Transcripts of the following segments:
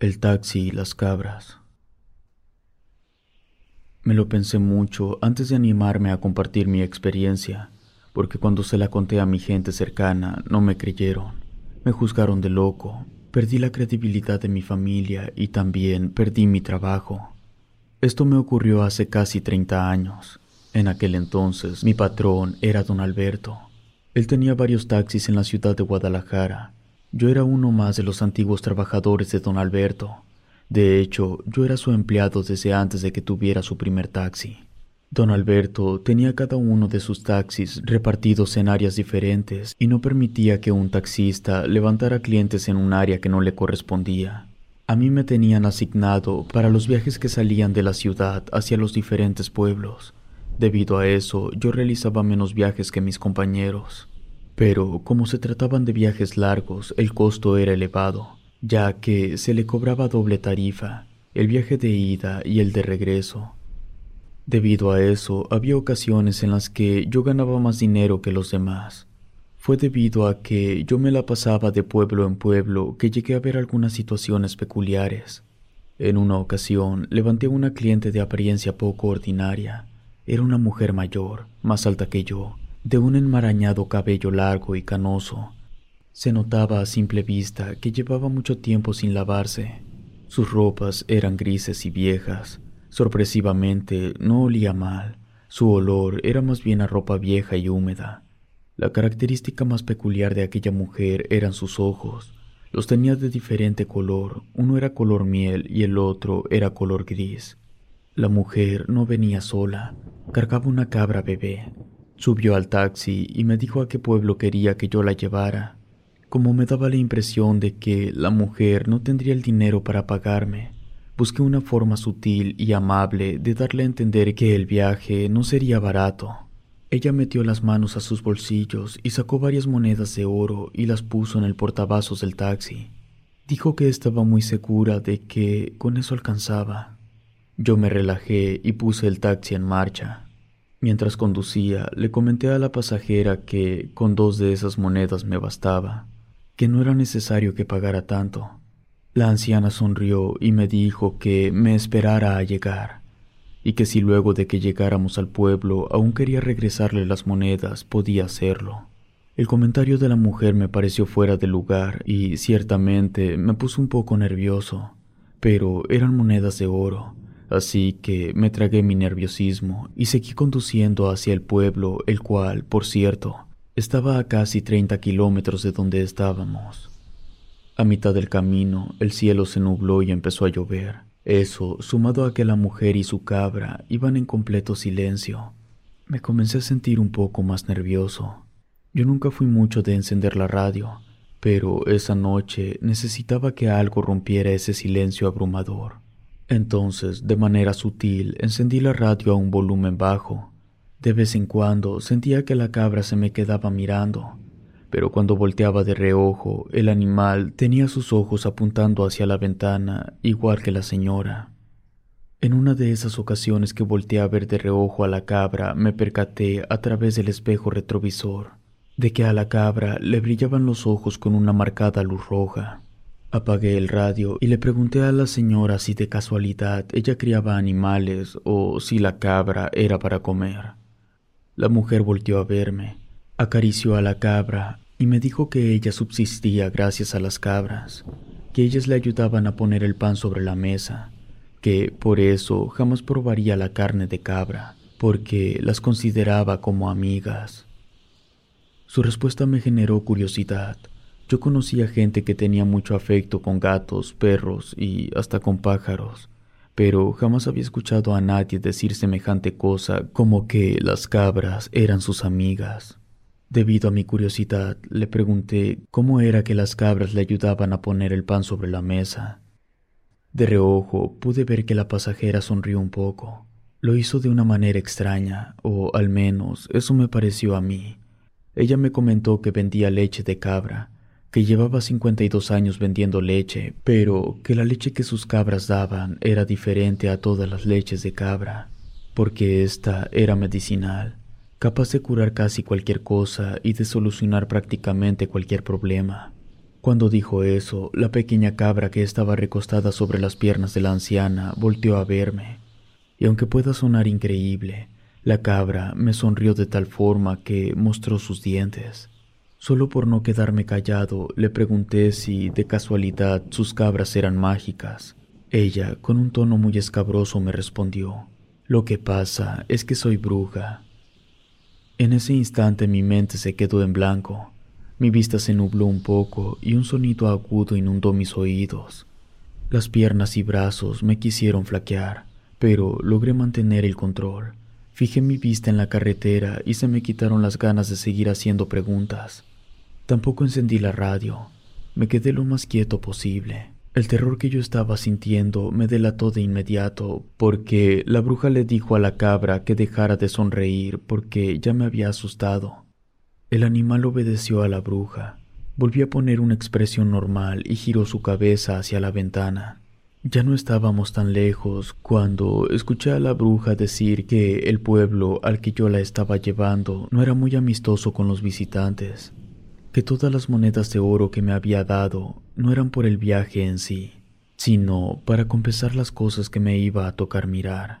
El taxi y las cabras. Me lo pensé mucho antes de animarme a compartir mi experiencia, porque cuando se la conté a mi gente cercana no me creyeron. Me juzgaron de loco, perdí la credibilidad de mi familia y también perdí mi trabajo. Esto me ocurrió hace casi 30 años. En aquel entonces mi patrón era don Alberto. Él tenía varios taxis en la ciudad de Guadalajara. Yo era uno más de los antiguos trabajadores de don Alberto. De hecho, yo era su empleado desde antes de que tuviera su primer taxi. Don Alberto tenía cada uno de sus taxis repartidos en áreas diferentes y no permitía que un taxista levantara clientes en un área que no le correspondía. A mí me tenían asignado para los viajes que salían de la ciudad hacia los diferentes pueblos. Debido a eso, yo realizaba menos viajes que mis compañeros. Pero como se trataban de viajes largos, el costo era elevado, ya que se le cobraba doble tarifa, el viaje de ida y el de regreso. Debido a eso, había ocasiones en las que yo ganaba más dinero que los demás. Fue debido a que yo me la pasaba de pueblo en pueblo que llegué a ver algunas situaciones peculiares. En una ocasión levanté a una cliente de apariencia poco ordinaria. Era una mujer mayor, más alta que yo, de un enmarañado cabello largo y canoso. Se notaba a simple vista que llevaba mucho tiempo sin lavarse. Sus ropas eran grises y viejas, Sorpresivamente, no olía mal. Su olor era más bien a ropa vieja y húmeda. La característica más peculiar de aquella mujer eran sus ojos. Los tenía de diferente color, uno era color miel y el otro era color gris. La mujer no venía sola, cargaba una cabra bebé. Subió al taxi y me dijo a qué pueblo quería que yo la llevara. Como me daba la impresión de que la mujer no tendría el dinero para pagarme, Busqué una forma sutil y amable de darle a entender que el viaje no sería barato. Ella metió las manos a sus bolsillos y sacó varias monedas de oro y las puso en el portavasos del taxi. Dijo que estaba muy segura de que con eso alcanzaba. Yo me relajé y puse el taxi en marcha. Mientras conducía, le comenté a la pasajera que con dos de esas monedas me bastaba, que no era necesario que pagara tanto. La anciana sonrió y me dijo que me esperara a llegar, y que si luego de que llegáramos al pueblo aún quería regresarle las monedas, podía hacerlo. El comentario de la mujer me pareció fuera de lugar y ciertamente me puso un poco nervioso, pero eran monedas de oro, así que me tragué mi nerviosismo y seguí conduciendo hacia el pueblo, el cual, por cierto, estaba a casi treinta kilómetros de donde estábamos. A mitad del camino, el cielo se nubló y empezó a llover. Eso, sumado a que la mujer y su cabra iban en completo silencio, me comencé a sentir un poco más nervioso. Yo nunca fui mucho de encender la radio, pero esa noche necesitaba que algo rompiera ese silencio abrumador. Entonces, de manera sutil, encendí la radio a un volumen bajo. De vez en cuando sentía que la cabra se me quedaba mirando, pero cuando volteaba de reojo, el animal tenía sus ojos apuntando hacia la ventana, igual que la señora. En una de esas ocasiones que volteé a ver de reojo a la cabra, me percaté a través del espejo retrovisor de que a la cabra le brillaban los ojos con una marcada luz roja. Apagué el radio y le pregunté a la señora si de casualidad ella criaba animales o si la cabra era para comer. La mujer volteó a verme, acarició a la cabra y me dijo que ella subsistía gracias a las cabras, que ellas le ayudaban a poner el pan sobre la mesa, que por eso jamás probaría la carne de cabra, porque las consideraba como amigas. Su respuesta me generó curiosidad. Yo conocía gente que tenía mucho afecto con gatos, perros y hasta con pájaros, pero jamás había escuchado a nadie decir semejante cosa como que las cabras eran sus amigas. Debido a mi curiosidad, le pregunté cómo era que las cabras le ayudaban a poner el pan sobre la mesa. De reojo pude ver que la pasajera sonrió un poco. Lo hizo de una manera extraña, o al menos eso me pareció a mí. Ella me comentó que vendía leche de cabra, que llevaba 52 años vendiendo leche, pero que la leche que sus cabras daban era diferente a todas las leches de cabra, porque ésta era medicinal capaz de curar casi cualquier cosa y de solucionar prácticamente cualquier problema. Cuando dijo eso, la pequeña cabra que estaba recostada sobre las piernas de la anciana volteó a verme, y aunque pueda sonar increíble, la cabra me sonrió de tal forma que mostró sus dientes. Solo por no quedarme callado, le pregunté si de casualidad sus cabras eran mágicas. Ella, con un tono muy escabroso, me respondió, Lo que pasa es que soy bruja en ese instante mi mente se quedó en blanco, mi vista se nubló un poco y un sonido agudo inundó mis oídos. Las piernas y brazos me quisieron flaquear, pero logré mantener el control. Fijé mi vista en la carretera y se me quitaron las ganas de seguir haciendo preguntas. Tampoco encendí la radio. Me quedé lo más quieto posible. El terror que yo estaba sintiendo me delató de inmediato, porque la bruja le dijo a la cabra que dejara de sonreír porque ya me había asustado. El animal obedeció a la bruja, volvió a poner una expresión normal y giró su cabeza hacia la ventana. Ya no estábamos tan lejos cuando escuché a la bruja decir que el pueblo al que yo la estaba llevando no era muy amistoso con los visitantes que todas las monedas de oro que me había dado no eran por el viaje en sí, sino para compensar las cosas que me iba a tocar mirar.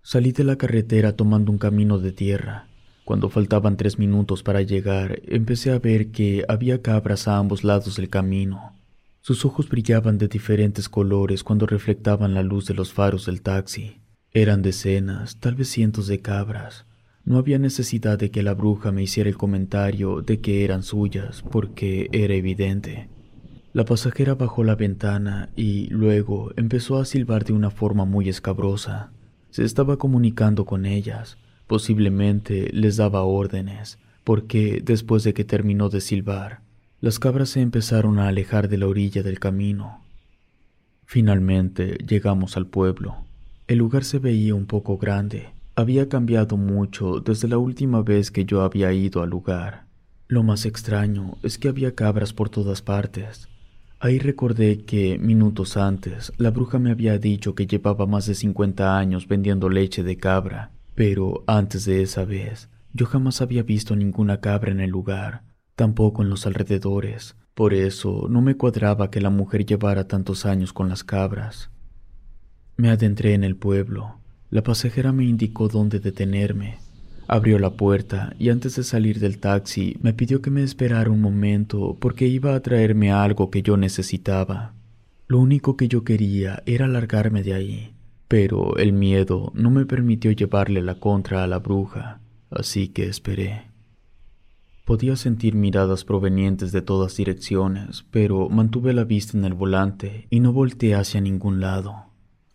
Salí de la carretera tomando un camino de tierra. Cuando faltaban tres minutos para llegar, empecé a ver que había cabras a ambos lados del camino. Sus ojos brillaban de diferentes colores cuando reflectaban la luz de los faros del taxi. Eran decenas, tal vez cientos de cabras, no había necesidad de que la bruja me hiciera el comentario de que eran suyas, porque era evidente. La pasajera bajó la ventana y luego empezó a silbar de una forma muy escabrosa. Se estaba comunicando con ellas, posiblemente les daba órdenes, porque después de que terminó de silbar, las cabras se empezaron a alejar de la orilla del camino. Finalmente llegamos al pueblo. El lugar se veía un poco grande, había cambiado mucho desde la última vez que yo había ido al lugar. Lo más extraño es que había cabras por todas partes. Ahí recordé que, minutos antes, la bruja me había dicho que llevaba más de 50 años vendiendo leche de cabra, pero antes de esa vez, yo jamás había visto ninguna cabra en el lugar, tampoco en los alrededores. Por eso no me cuadraba que la mujer llevara tantos años con las cabras. Me adentré en el pueblo. La pasajera me indicó dónde detenerme. Abrió la puerta y antes de salir del taxi me pidió que me esperara un momento porque iba a traerme algo que yo necesitaba. Lo único que yo quería era largarme de ahí, pero el miedo no me permitió llevarle la contra a la bruja, así que esperé. Podía sentir miradas provenientes de todas direcciones, pero mantuve la vista en el volante y no volteé hacia ningún lado.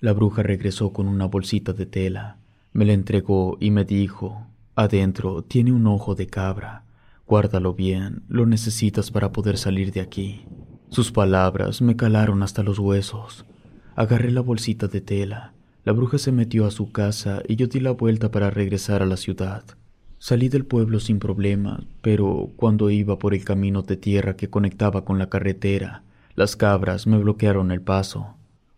La bruja regresó con una bolsita de tela, me la entregó y me dijo, adentro tiene un ojo de cabra, guárdalo bien, lo necesitas para poder salir de aquí. Sus palabras me calaron hasta los huesos. Agarré la bolsita de tela, la bruja se metió a su casa y yo di la vuelta para regresar a la ciudad. Salí del pueblo sin problema, pero cuando iba por el camino de tierra que conectaba con la carretera, las cabras me bloquearon el paso.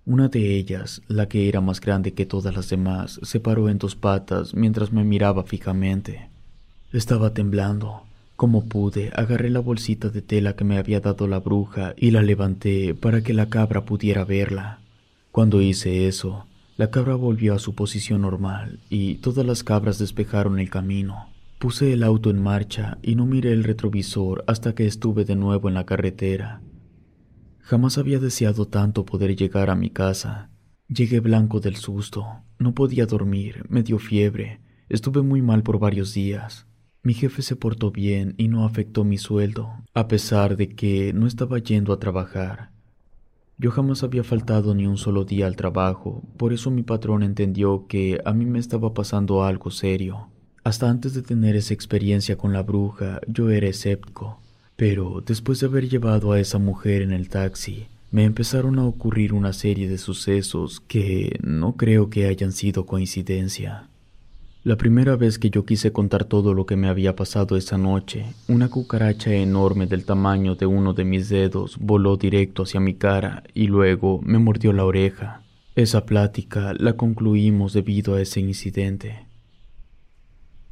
Una de ellas, la que era más grande que todas las demás, se paró en dos patas mientras me miraba fijamente. Estaba temblando. Como pude, agarré la bolsita de tela que me había dado la bruja y la levanté para que la cabra pudiera verla. Cuando hice eso, la cabra volvió a su posición normal y todas las cabras despejaron el camino. Puse el auto en marcha y no miré el retrovisor hasta que estuve de nuevo en la carretera. Jamás había deseado tanto poder llegar a mi casa. Llegué blanco del susto, no podía dormir, me dio fiebre, estuve muy mal por varios días. Mi jefe se portó bien y no afectó mi sueldo, a pesar de que no estaba yendo a trabajar. Yo jamás había faltado ni un solo día al trabajo, por eso mi patrón entendió que a mí me estaba pasando algo serio. Hasta antes de tener esa experiencia con la bruja, yo era escéptico. Pero después de haber llevado a esa mujer en el taxi, me empezaron a ocurrir una serie de sucesos que no creo que hayan sido coincidencia. La primera vez que yo quise contar todo lo que me había pasado esa noche, una cucaracha enorme del tamaño de uno de mis dedos voló directo hacia mi cara y luego me mordió la oreja. Esa plática la concluimos debido a ese incidente.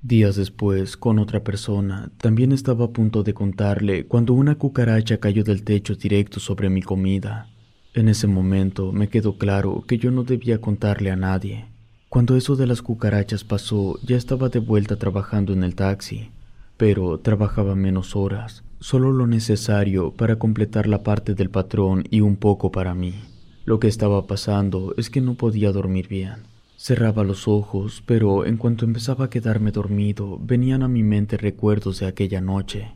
Días después, con otra persona, también estaba a punto de contarle cuando una cucaracha cayó del techo directo sobre mi comida. En ese momento me quedó claro que yo no debía contarle a nadie. Cuando eso de las cucarachas pasó, ya estaba de vuelta trabajando en el taxi, pero trabajaba menos horas, solo lo necesario para completar la parte del patrón y un poco para mí. Lo que estaba pasando es que no podía dormir bien. Cerraba los ojos, pero en cuanto empezaba a quedarme dormido, venían a mi mente recuerdos de aquella noche.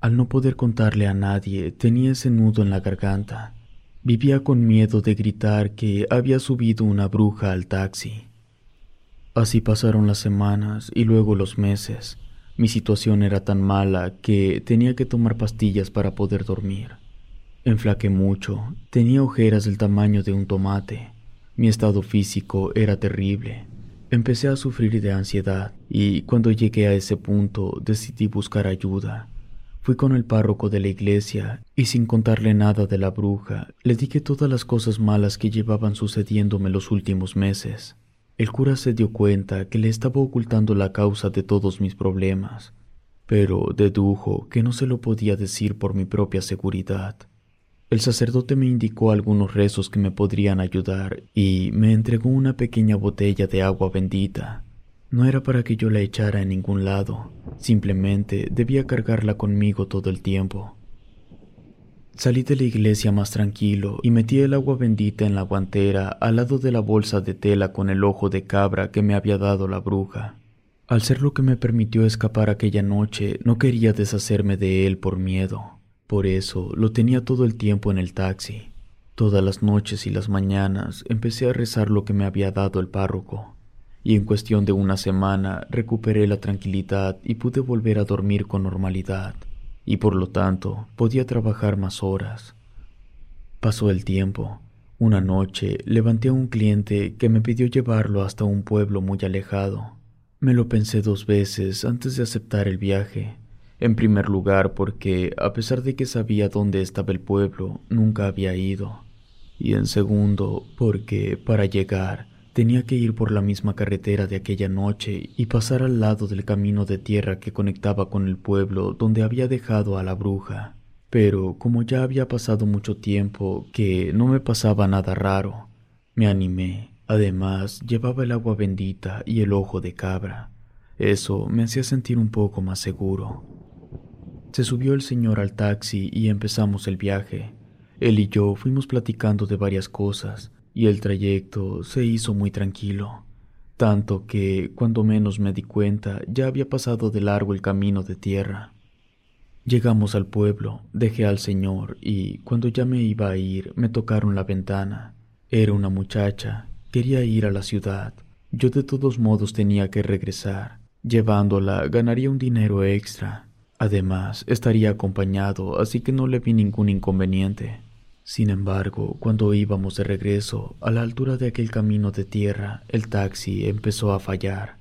Al no poder contarle a nadie, tenía ese nudo en la garganta. Vivía con miedo de gritar que había subido una bruja al taxi. Así pasaron las semanas y luego los meses. Mi situación era tan mala que tenía que tomar pastillas para poder dormir. Enflaqué mucho, tenía ojeras del tamaño de un tomate. Mi estado físico era terrible. Empecé a sufrir de ansiedad y cuando llegué a ese punto decidí buscar ayuda. Fui con el párroco de la iglesia y sin contarle nada de la bruja, le dije todas las cosas malas que llevaban sucediéndome los últimos meses. El cura se dio cuenta que le estaba ocultando la causa de todos mis problemas, pero dedujo que no se lo podía decir por mi propia seguridad. El sacerdote me indicó algunos rezos que me podrían ayudar y me entregó una pequeña botella de agua bendita. No era para que yo la echara en ningún lado, simplemente debía cargarla conmigo todo el tiempo. Salí de la iglesia más tranquilo y metí el agua bendita en la guantera al lado de la bolsa de tela con el ojo de cabra que me había dado la bruja. Al ser lo que me permitió escapar aquella noche, no quería deshacerme de él por miedo. Por eso lo tenía todo el tiempo en el taxi. Todas las noches y las mañanas empecé a rezar lo que me había dado el párroco, y en cuestión de una semana recuperé la tranquilidad y pude volver a dormir con normalidad, y por lo tanto podía trabajar más horas. Pasó el tiempo. Una noche levanté a un cliente que me pidió llevarlo hasta un pueblo muy alejado. Me lo pensé dos veces antes de aceptar el viaje, en primer lugar porque, a pesar de que sabía dónde estaba el pueblo, nunca había ido. Y en segundo porque, para llegar, tenía que ir por la misma carretera de aquella noche y pasar al lado del camino de tierra que conectaba con el pueblo donde había dejado a la bruja. Pero como ya había pasado mucho tiempo que no me pasaba nada raro, me animé. Además, llevaba el agua bendita y el ojo de cabra. Eso me hacía sentir un poco más seguro. Se subió el señor al taxi y empezamos el viaje. Él y yo fuimos platicando de varias cosas y el trayecto se hizo muy tranquilo, tanto que cuando menos me di cuenta ya había pasado de largo el camino de tierra. Llegamos al pueblo, dejé al señor y cuando ya me iba a ir me tocaron la ventana. Era una muchacha, quería ir a la ciudad. Yo de todos modos tenía que regresar. Llevándola ganaría un dinero extra Además, estaría acompañado, así que no le vi ningún inconveniente. Sin embargo, cuando íbamos de regreso, a la altura de aquel camino de tierra, el taxi empezó a fallar.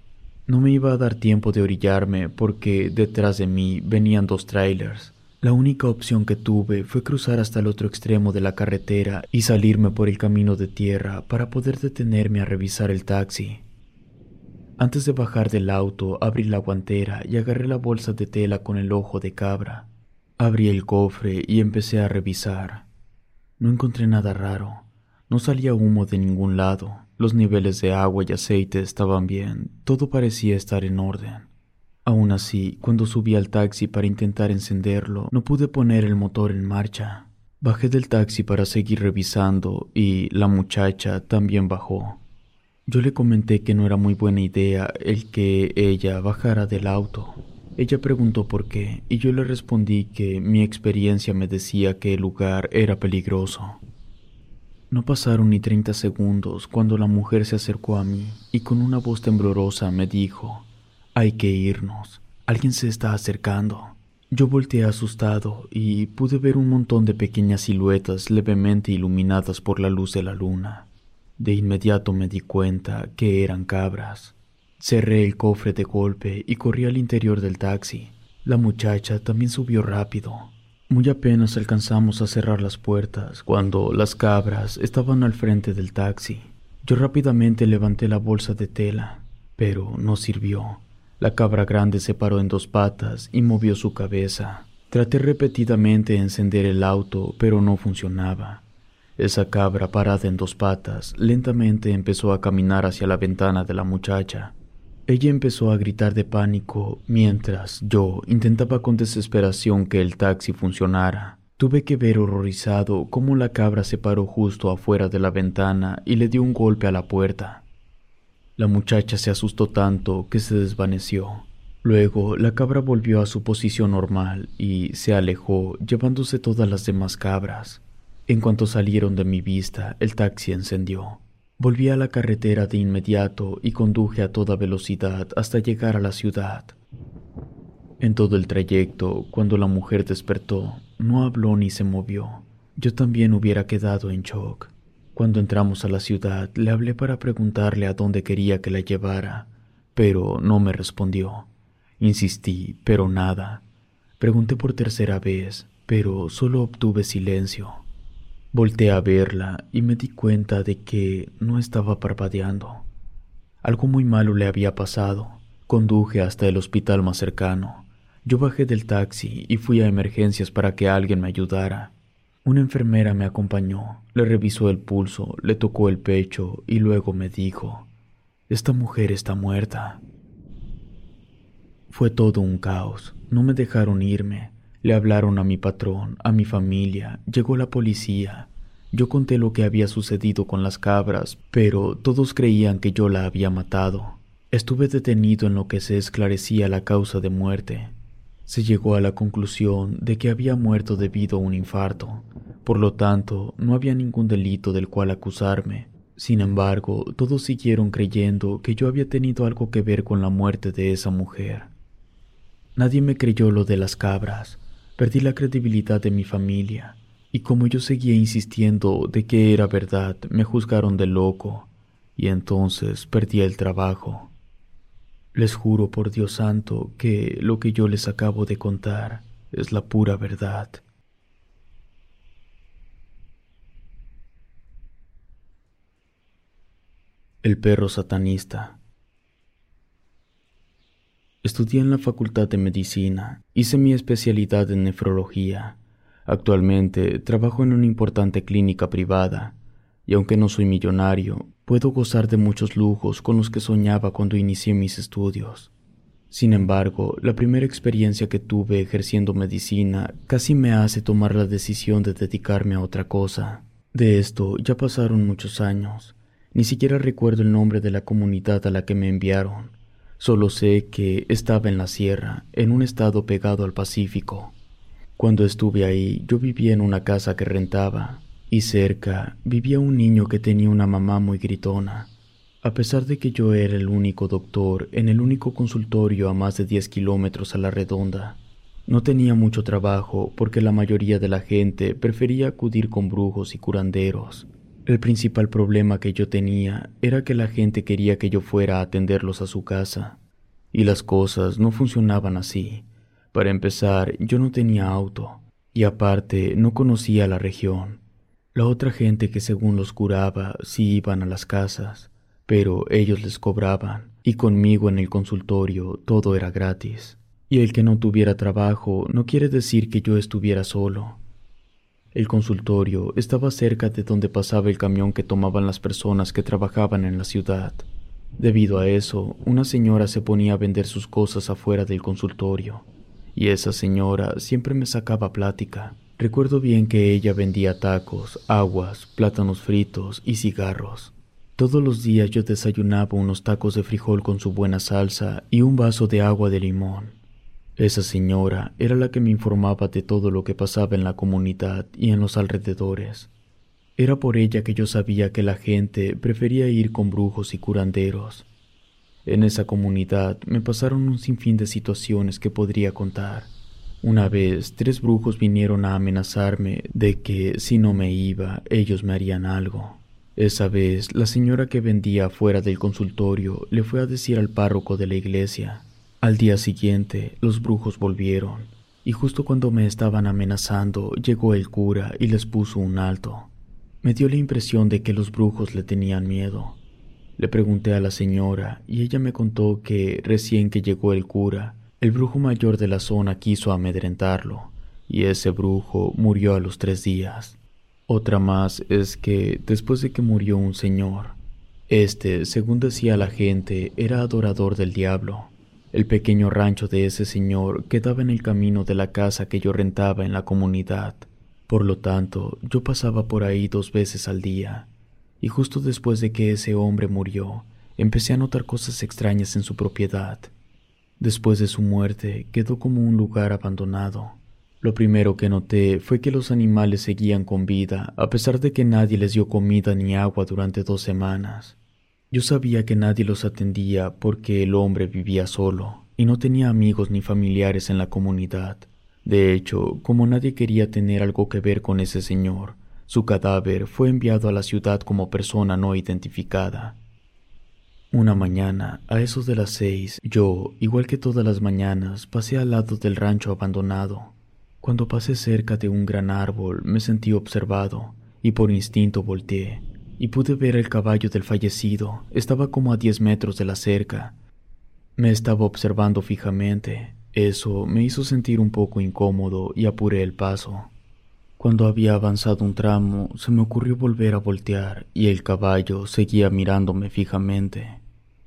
No me iba a dar tiempo de orillarme porque detrás de mí venían dos trailers. La única opción que tuve fue cruzar hasta el otro extremo de la carretera y salirme por el camino de tierra para poder detenerme a revisar el taxi. Antes de bajar del auto, abrí la guantera y agarré la bolsa de tela con el ojo de cabra. Abrí el cofre y empecé a revisar. No encontré nada raro. No salía humo de ningún lado. Los niveles de agua y aceite estaban bien. Todo parecía estar en orden. Aún así, cuando subí al taxi para intentar encenderlo, no pude poner el motor en marcha. Bajé del taxi para seguir revisando y la muchacha también bajó. Yo le comenté que no era muy buena idea el que ella bajara del auto. Ella preguntó por qué y yo le respondí que mi experiencia me decía que el lugar era peligroso. No pasaron ni treinta segundos cuando la mujer se acercó a mí y con una voz temblorosa me dijo, hay que irnos, alguien se está acercando. Yo volteé asustado y pude ver un montón de pequeñas siluetas levemente iluminadas por la luz de la luna. De inmediato me di cuenta que eran cabras. Cerré el cofre de golpe y corrí al interior del taxi. La muchacha también subió rápido. Muy apenas alcanzamos a cerrar las puertas cuando las cabras estaban al frente del taxi. Yo rápidamente levanté la bolsa de tela, pero no sirvió. La cabra grande se paró en dos patas y movió su cabeza. Traté repetidamente de encender el auto, pero no funcionaba. Esa cabra parada en dos patas lentamente empezó a caminar hacia la ventana de la muchacha. Ella empezó a gritar de pánico mientras yo intentaba con desesperación que el taxi funcionara. Tuve que ver horrorizado cómo la cabra se paró justo afuera de la ventana y le dio un golpe a la puerta. La muchacha se asustó tanto que se desvaneció. Luego la cabra volvió a su posición normal y se alejó llevándose todas las demás cabras. En cuanto salieron de mi vista, el taxi encendió. Volví a la carretera de inmediato y conduje a toda velocidad hasta llegar a la ciudad. En todo el trayecto, cuando la mujer despertó, no habló ni se movió. Yo también hubiera quedado en shock. Cuando entramos a la ciudad, le hablé para preguntarle a dónde quería que la llevara, pero no me respondió. Insistí, pero nada. Pregunté por tercera vez, pero solo obtuve silencio. Volté a verla y me di cuenta de que no estaba parpadeando. Algo muy malo le había pasado. Conduje hasta el hospital más cercano. Yo bajé del taxi y fui a emergencias para que alguien me ayudara. Una enfermera me acompañó, le revisó el pulso, le tocó el pecho y luego me dijo, Esta mujer está muerta. Fue todo un caos, no me dejaron irme, le hablaron a mi patrón, a mi familia, llegó la policía. Yo conté lo que había sucedido con las cabras, pero todos creían que yo la había matado. Estuve detenido en lo que se esclarecía la causa de muerte. Se llegó a la conclusión de que había muerto debido a un infarto. Por lo tanto, no había ningún delito del cual acusarme. Sin embargo, todos siguieron creyendo que yo había tenido algo que ver con la muerte de esa mujer. Nadie me creyó lo de las cabras, Perdí la credibilidad de mi familia, y como yo seguía insistiendo de que era verdad, me juzgaron de loco, y entonces perdí el trabajo. Les juro por Dios santo que lo que yo les acabo de contar es la pura verdad. El perro satanista Estudié en la Facultad de Medicina, hice mi especialidad en nefrología. Actualmente trabajo en una importante clínica privada, y aunque no soy millonario, puedo gozar de muchos lujos con los que soñaba cuando inicié mis estudios. Sin embargo, la primera experiencia que tuve ejerciendo medicina casi me hace tomar la decisión de dedicarme a otra cosa. De esto ya pasaron muchos años. Ni siquiera recuerdo el nombre de la comunidad a la que me enviaron, Solo sé que estaba en la sierra, en un estado pegado al Pacífico. Cuando estuve ahí, yo vivía en una casa que rentaba, y cerca vivía un niño que tenía una mamá muy gritona. A pesar de que yo era el único doctor en el único consultorio a más de 10 kilómetros a la redonda, no tenía mucho trabajo porque la mayoría de la gente prefería acudir con brujos y curanderos. El principal problema que yo tenía era que la gente quería que yo fuera a atenderlos a su casa, y las cosas no funcionaban así. Para empezar, yo no tenía auto, y aparte no conocía la región. La otra gente que según los curaba sí iban a las casas, pero ellos les cobraban, y conmigo en el consultorio todo era gratis. Y el que no tuviera trabajo no quiere decir que yo estuviera solo. El consultorio estaba cerca de donde pasaba el camión que tomaban las personas que trabajaban en la ciudad. Debido a eso, una señora se ponía a vender sus cosas afuera del consultorio, y esa señora siempre me sacaba plática. Recuerdo bien que ella vendía tacos, aguas, plátanos fritos y cigarros. Todos los días yo desayunaba unos tacos de frijol con su buena salsa y un vaso de agua de limón. Esa señora era la que me informaba de todo lo que pasaba en la comunidad y en los alrededores. Era por ella que yo sabía que la gente prefería ir con brujos y curanderos. En esa comunidad me pasaron un sinfín de situaciones que podría contar. Una vez tres brujos vinieron a amenazarme de que si no me iba ellos me harían algo. Esa vez la señora que vendía fuera del consultorio le fue a decir al párroco de la iglesia al día siguiente, los brujos volvieron, y justo cuando me estaban amenazando, llegó el cura y les puso un alto. Me dio la impresión de que los brujos le tenían miedo. Le pregunté a la señora y ella me contó que recién que llegó el cura, el brujo mayor de la zona quiso amedrentarlo, y ese brujo murió a los tres días. Otra más es que después de que murió un señor, este, según decía la gente, era adorador del diablo el pequeño rancho de ese señor quedaba en el camino de la casa que yo rentaba en la comunidad. Por lo tanto, yo pasaba por ahí dos veces al día. Y justo después de que ese hombre murió, empecé a notar cosas extrañas en su propiedad. Después de su muerte, quedó como un lugar abandonado. Lo primero que noté fue que los animales seguían con vida, a pesar de que nadie les dio comida ni agua durante dos semanas. Yo sabía que nadie los atendía porque el hombre vivía solo y no tenía amigos ni familiares en la comunidad. De hecho, como nadie quería tener algo que ver con ese señor, su cadáver fue enviado a la ciudad como persona no identificada. Una mañana, a esos de las seis, yo, igual que todas las mañanas, pasé al lado del rancho abandonado. Cuando pasé cerca de un gran árbol, me sentí observado y por instinto volteé y pude ver el caballo del fallecido. Estaba como a diez metros de la cerca. Me estaba observando fijamente. Eso me hizo sentir un poco incómodo y apuré el paso. Cuando había avanzado un tramo, se me ocurrió volver a voltear y el caballo seguía mirándome fijamente.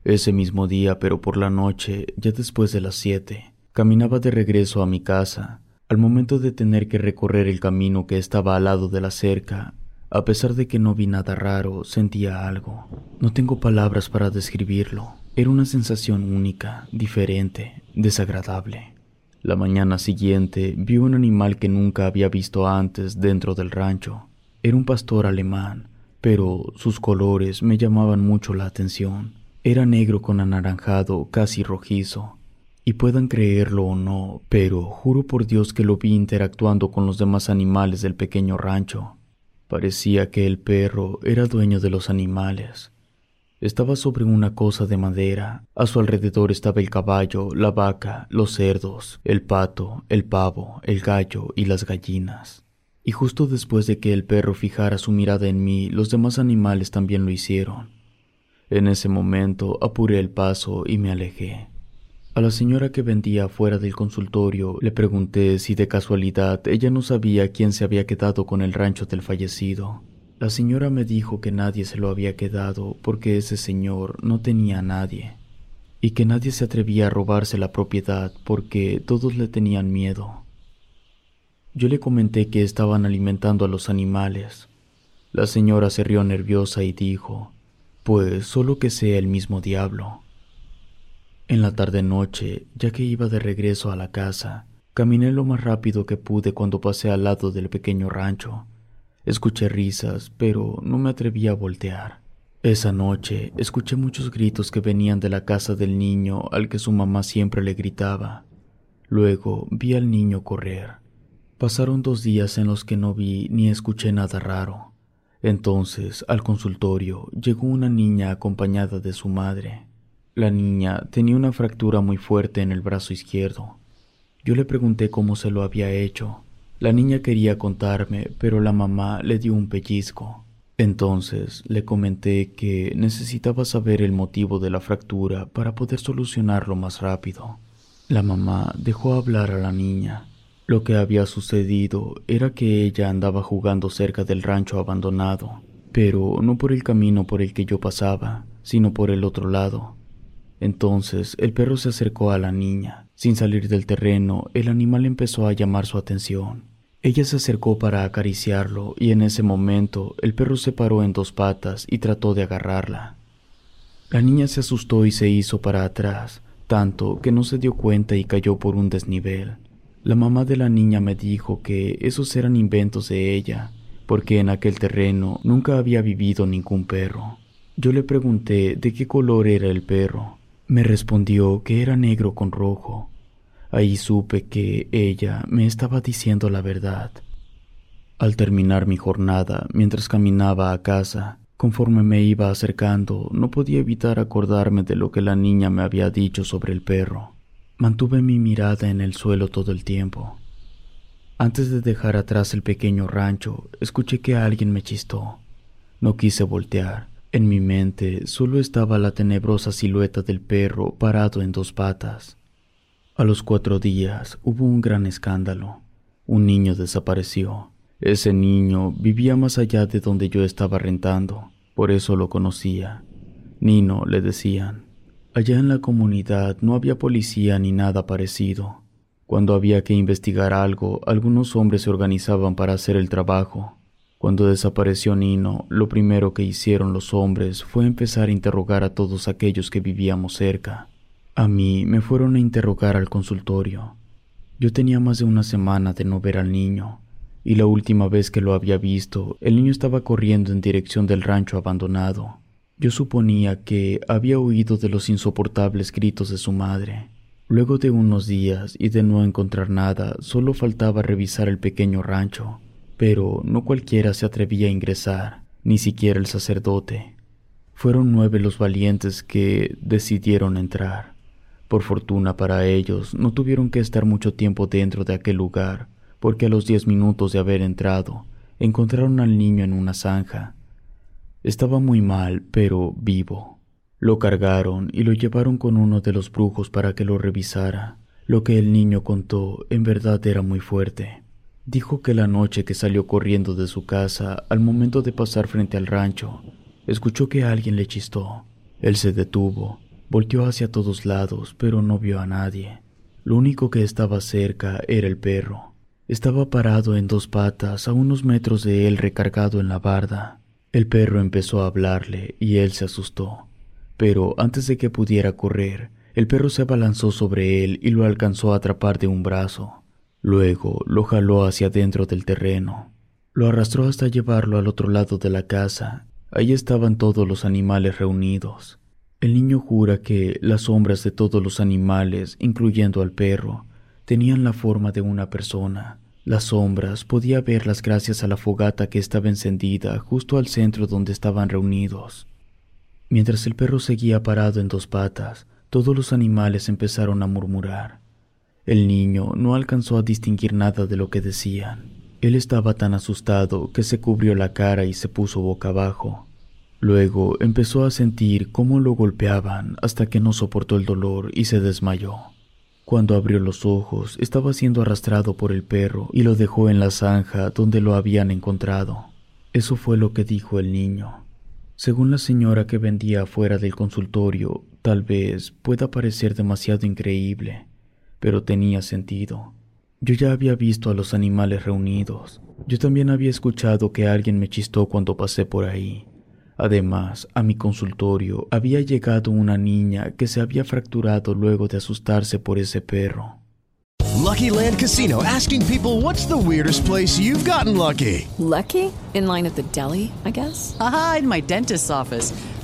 Ese mismo día, pero por la noche, ya después de las siete, caminaba de regreso a mi casa. Al momento de tener que recorrer el camino que estaba al lado de la cerca, a pesar de que no vi nada raro, sentía algo. No tengo palabras para describirlo. Era una sensación única, diferente, desagradable. La mañana siguiente vi un animal que nunca había visto antes dentro del rancho. Era un pastor alemán, pero sus colores me llamaban mucho la atención. Era negro con anaranjado casi rojizo. Y puedan creerlo o no, pero juro por Dios que lo vi interactuando con los demás animales del pequeño rancho. Parecía que el perro era dueño de los animales. Estaba sobre una cosa de madera. A su alrededor estaba el caballo, la vaca, los cerdos, el pato, el pavo, el gallo y las gallinas. Y justo después de que el perro fijara su mirada en mí, los demás animales también lo hicieron. En ese momento apuré el paso y me alejé. A la señora que vendía fuera del consultorio le pregunté si de casualidad ella no sabía quién se había quedado con el rancho del fallecido. La señora me dijo que nadie se lo había quedado porque ese señor no tenía a nadie y que nadie se atrevía a robarse la propiedad porque todos le tenían miedo. Yo le comenté que estaban alimentando a los animales. La señora se rió nerviosa y dijo, pues solo que sea el mismo diablo. En la tarde-noche, ya que iba de regreso a la casa, caminé lo más rápido que pude cuando pasé al lado del pequeño rancho. Escuché risas, pero no me atreví a voltear. Esa noche escuché muchos gritos que venían de la casa del niño al que su mamá siempre le gritaba. Luego vi al niño correr. Pasaron dos días en los que no vi ni escuché nada raro. Entonces, al consultorio, llegó una niña acompañada de su madre. La niña tenía una fractura muy fuerte en el brazo izquierdo. Yo le pregunté cómo se lo había hecho. La niña quería contarme, pero la mamá le dio un pellizco. Entonces le comenté que necesitaba saber el motivo de la fractura para poder solucionarlo más rápido. La mamá dejó hablar a la niña. Lo que había sucedido era que ella andaba jugando cerca del rancho abandonado, pero no por el camino por el que yo pasaba, sino por el otro lado. Entonces el perro se acercó a la niña. Sin salir del terreno, el animal empezó a llamar su atención. Ella se acercó para acariciarlo y en ese momento el perro se paró en dos patas y trató de agarrarla. La niña se asustó y se hizo para atrás, tanto que no se dio cuenta y cayó por un desnivel. La mamá de la niña me dijo que esos eran inventos de ella, porque en aquel terreno nunca había vivido ningún perro. Yo le pregunté de qué color era el perro. Me respondió que era negro con rojo. Ahí supe que ella me estaba diciendo la verdad. Al terminar mi jornada, mientras caminaba a casa, conforme me iba acercando, no podía evitar acordarme de lo que la niña me había dicho sobre el perro. Mantuve mi mirada en el suelo todo el tiempo. Antes de dejar atrás el pequeño rancho, escuché que alguien me chistó. No quise voltear. En mi mente solo estaba la tenebrosa silueta del perro parado en dos patas. A los cuatro días hubo un gran escándalo. Un niño desapareció. Ese niño vivía más allá de donde yo estaba rentando, por eso lo conocía. Nino le decían. Allá en la comunidad no había policía ni nada parecido. Cuando había que investigar algo, algunos hombres se organizaban para hacer el trabajo. Cuando desapareció Nino, lo primero que hicieron los hombres fue empezar a interrogar a todos aquellos que vivíamos cerca. A mí me fueron a interrogar al consultorio. Yo tenía más de una semana de no ver al niño, y la última vez que lo había visto, el niño estaba corriendo en dirección del rancho abandonado. Yo suponía que había oído de los insoportables gritos de su madre. Luego de unos días y de no encontrar nada, solo faltaba revisar el pequeño rancho, pero no cualquiera se atrevía a ingresar, ni siquiera el sacerdote. Fueron nueve los valientes que decidieron entrar. Por fortuna para ellos, no tuvieron que estar mucho tiempo dentro de aquel lugar, porque a los diez minutos de haber entrado, encontraron al niño en una zanja. Estaba muy mal, pero vivo. Lo cargaron y lo llevaron con uno de los brujos para que lo revisara. Lo que el niño contó en verdad era muy fuerte. Dijo que la noche que salió corriendo de su casa, al momento de pasar frente al rancho, escuchó que alguien le chistó. Él se detuvo Volteó hacia todos lados, pero no vio a nadie. Lo único que estaba cerca era el perro. Estaba parado en dos patas a unos metros de él recargado en la barda. El perro empezó a hablarle y él se asustó. Pero antes de que pudiera correr, el perro se abalanzó sobre él y lo alcanzó a atrapar de un brazo. Luego lo jaló hacia dentro del terreno. Lo arrastró hasta llevarlo al otro lado de la casa. Allí estaban todos los animales reunidos. El niño jura que las sombras de todos los animales, incluyendo al perro, tenían la forma de una persona. Las sombras podía verlas gracias a la fogata que estaba encendida justo al centro donde estaban reunidos. Mientras el perro seguía parado en dos patas, todos los animales empezaron a murmurar. El niño no alcanzó a distinguir nada de lo que decían. Él estaba tan asustado que se cubrió la cara y se puso boca abajo. Luego empezó a sentir cómo lo golpeaban hasta que no soportó el dolor y se desmayó. Cuando abrió los ojos estaba siendo arrastrado por el perro y lo dejó en la zanja donde lo habían encontrado. Eso fue lo que dijo el niño. Según la señora que vendía afuera del consultorio, tal vez pueda parecer demasiado increíble, pero tenía sentido. Yo ya había visto a los animales reunidos. Yo también había escuchado que alguien me chistó cuando pasé por ahí. Además, a mi consultorio había llegado una niña que se había fracturado luego de asustarse por ese perro. Lucky Land Casino asking people what's the weirdest place you've gotten lucky? Lucky? In line at the deli, I guess? Aha, in my dentist's office.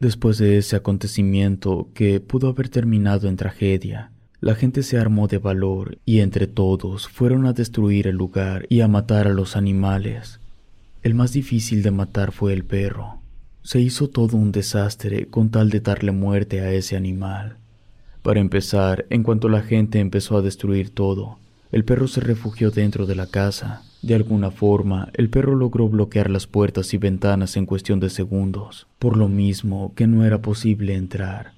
Después de ese acontecimiento que pudo haber terminado en tragedia, la gente se armó de valor y entre todos fueron a destruir el lugar y a matar a los animales. El más difícil de matar fue el perro. Se hizo todo un desastre con tal de darle muerte a ese animal. Para empezar, en cuanto la gente empezó a destruir todo, el perro se refugió dentro de la casa. De alguna forma, el perro logró bloquear las puertas y ventanas en cuestión de segundos, por lo mismo que no era posible entrar.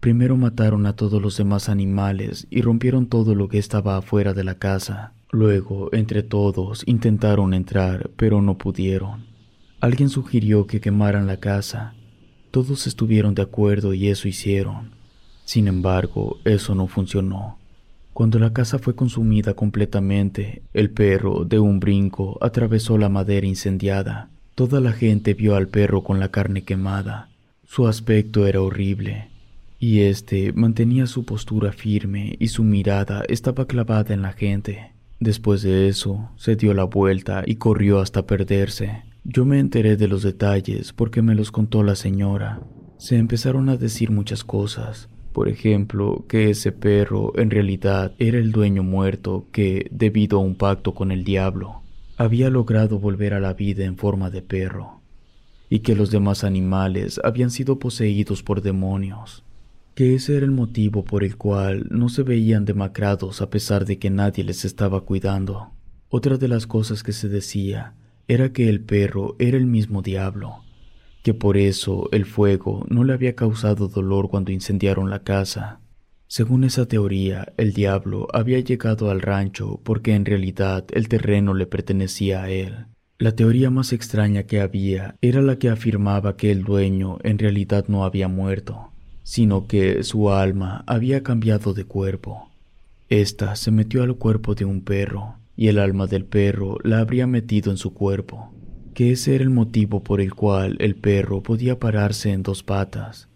Primero mataron a todos los demás animales y rompieron todo lo que estaba afuera de la casa. Luego, entre todos, intentaron entrar, pero no pudieron. Alguien sugirió que quemaran la casa. Todos estuvieron de acuerdo y eso hicieron. Sin embargo, eso no funcionó. Cuando la casa fue consumida completamente, el perro, de un brinco, atravesó la madera incendiada. Toda la gente vio al perro con la carne quemada. Su aspecto era horrible, y éste mantenía su postura firme y su mirada estaba clavada en la gente. Después de eso, se dio la vuelta y corrió hasta perderse. Yo me enteré de los detalles porque me los contó la señora. Se empezaron a decir muchas cosas, por ejemplo, que ese perro en realidad era el dueño muerto que, debido a un pacto con el diablo, había logrado volver a la vida en forma de perro, y que los demás animales habían sido poseídos por demonios, que ese era el motivo por el cual no se veían demacrados a pesar de que nadie les estaba cuidando. Otra de las cosas que se decía era que el perro era el mismo diablo, que por eso el fuego no le había causado dolor cuando incendiaron la casa. Según esa teoría, el diablo había llegado al rancho porque en realidad el terreno le pertenecía a él. La teoría más extraña que había era la que afirmaba que el dueño en realidad no había muerto, sino que su alma había cambiado de cuerpo. Esta se metió al cuerpo de un perro, y el alma del perro la habría metido en su cuerpo que ese era el motivo por el cual el perro podía pararse en dos patas.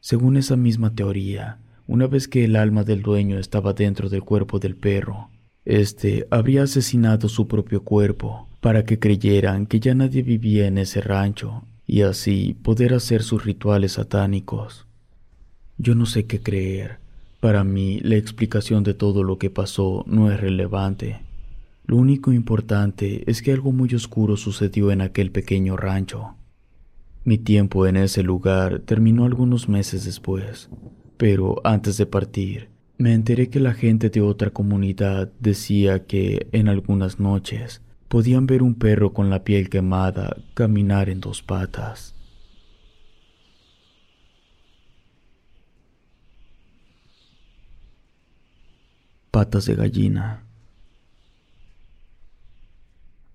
Según esa misma teoría, una vez que el alma del dueño estaba dentro del cuerpo del perro, éste habría asesinado su propio cuerpo para que creyeran que ya nadie vivía en ese rancho y así poder hacer sus rituales satánicos. Yo no sé qué creer. Para mí, la explicación de todo lo que pasó no es relevante. Lo único importante es que algo muy oscuro sucedió en aquel pequeño rancho. Mi tiempo en ese lugar terminó algunos meses después, pero antes de partir, me enteré que la gente de otra comunidad decía que en algunas noches podían ver un perro con la piel quemada caminar en dos patas. Patas de gallina.